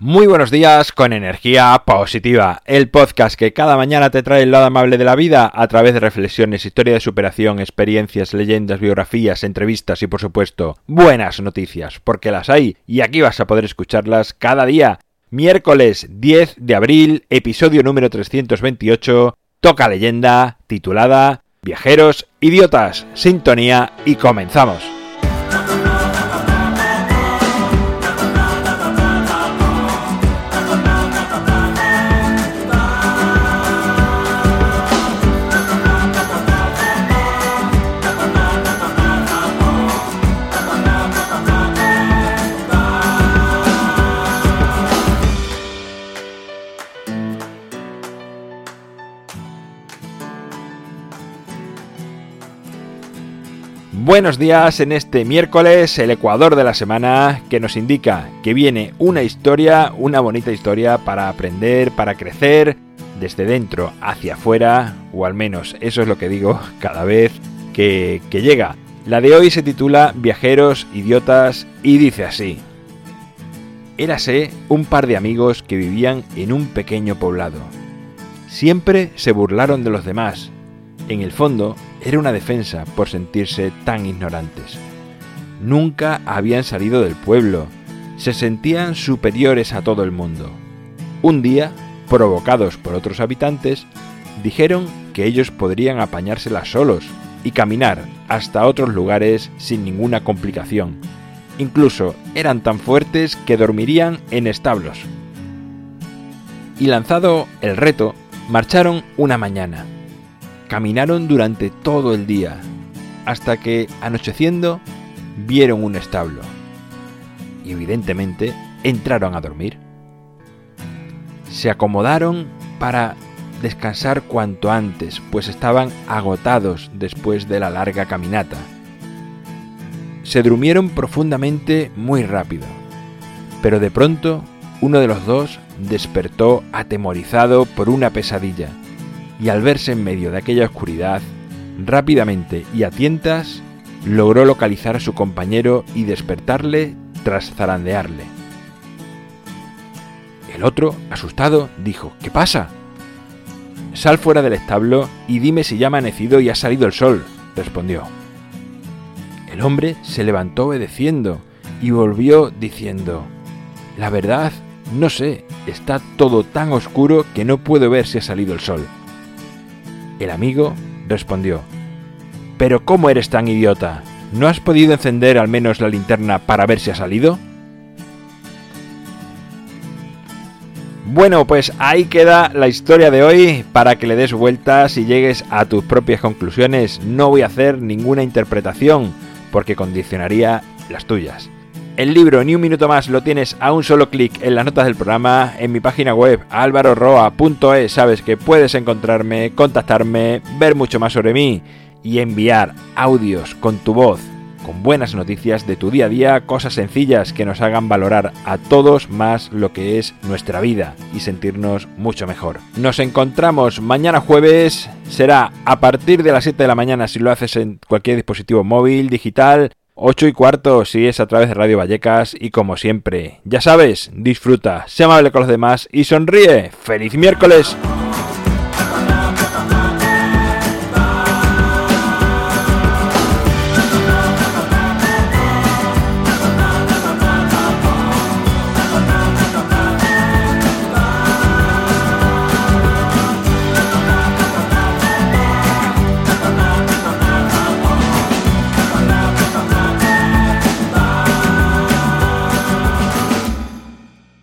Muy buenos días con energía positiva, el podcast que cada mañana te trae el lado amable de la vida a través de reflexiones, historia de superación, experiencias, leyendas, biografías, entrevistas y por supuesto buenas noticias, porque las hay y aquí vas a poder escucharlas cada día. Miércoles 10 de abril, episodio número 328, toca leyenda titulada Viajeros, idiotas, sintonía y comenzamos. Buenos días en este miércoles, el Ecuador de la semana, que nos indica que viene una historia, una bonita historia para aprender, para crecer, desde dentro hacia afuera, o al menos eso es lo que digo cada vez que, llega. La de hoy se titula Viajeros, Idiotas y dice así. Érase un par de amigos que vivían en un pequeño poblado. Siempre se burlaron de los demás. En el fondo, era una defensa por sentirse tan ignorantes. Nunca habían salido del pueblo, se sentían superiores a todo el mundo. Un día, provocados por otros habitantes, dijeron que ellos podrían apañárselas solos y caminar hasta otros lugares sin ninguna complicación. Incluso eran tan fuertes que dormirían en establos. Y lanzado el reto, marcharon una mañana Caminaron durante todo el día, hasta que, anocheciendo, vieron un establo. Y evidentemente entraron a dormir. Se acomodaron para descansar cuanto antes, pues estaban agotados después de la larga caminata. Se durmieron profundamente muy rápido, pero de pronto uno de los dos despertó atemorizado por una pesadilla y al verse en medio de aquella oscuridad, rápidamente y a tientas, logró localizar a su compañero y despertarle tras zarandearle. El otro, asustado, dijo, ¿Qué pasa? Sal fuera del establo y dime si ya ha amanecido y ha salido el sol, respondió. El hombre se levantó obedeciendo y volvió diciendo, La verdad, no sé, está todo tan oscuro que no puedo ver si ha salido el sol. El amigo respondió, ¿Pero cómo eres tan idiota? ¿No has podido encender al menos la linterna para ver si ha salido? Bueno, pues ahí queda la historia de hoy para que le des vueltas y llegues a tus propias conclusiones. No voy a hacer ninguna interpretación porque condicionaría las tuyas. El libro Ni un minuto más lo tienes a un solo clic en las notas del programa en mi página web alvaroroa.es. Sabes que puedes encontrarme, contactarme, ver mucho más sobre mí y enviar audios con tu voz, con buenas noticias de tu día a día, cosas sencillas que nos hagan valorar a todos más lo que es nuestra vida y sentirnos mucho mejor. Nos encontramos mañana jueves, será a partir de las 7 de la mañana si lo haces en cualquier dispositivo móvil, digital 8 y cuarto si es a través de Radio Vallecas y como siempre, ya sabes, disfruta, sea amable con los demás y sonríe. ¡Feliz miércoles!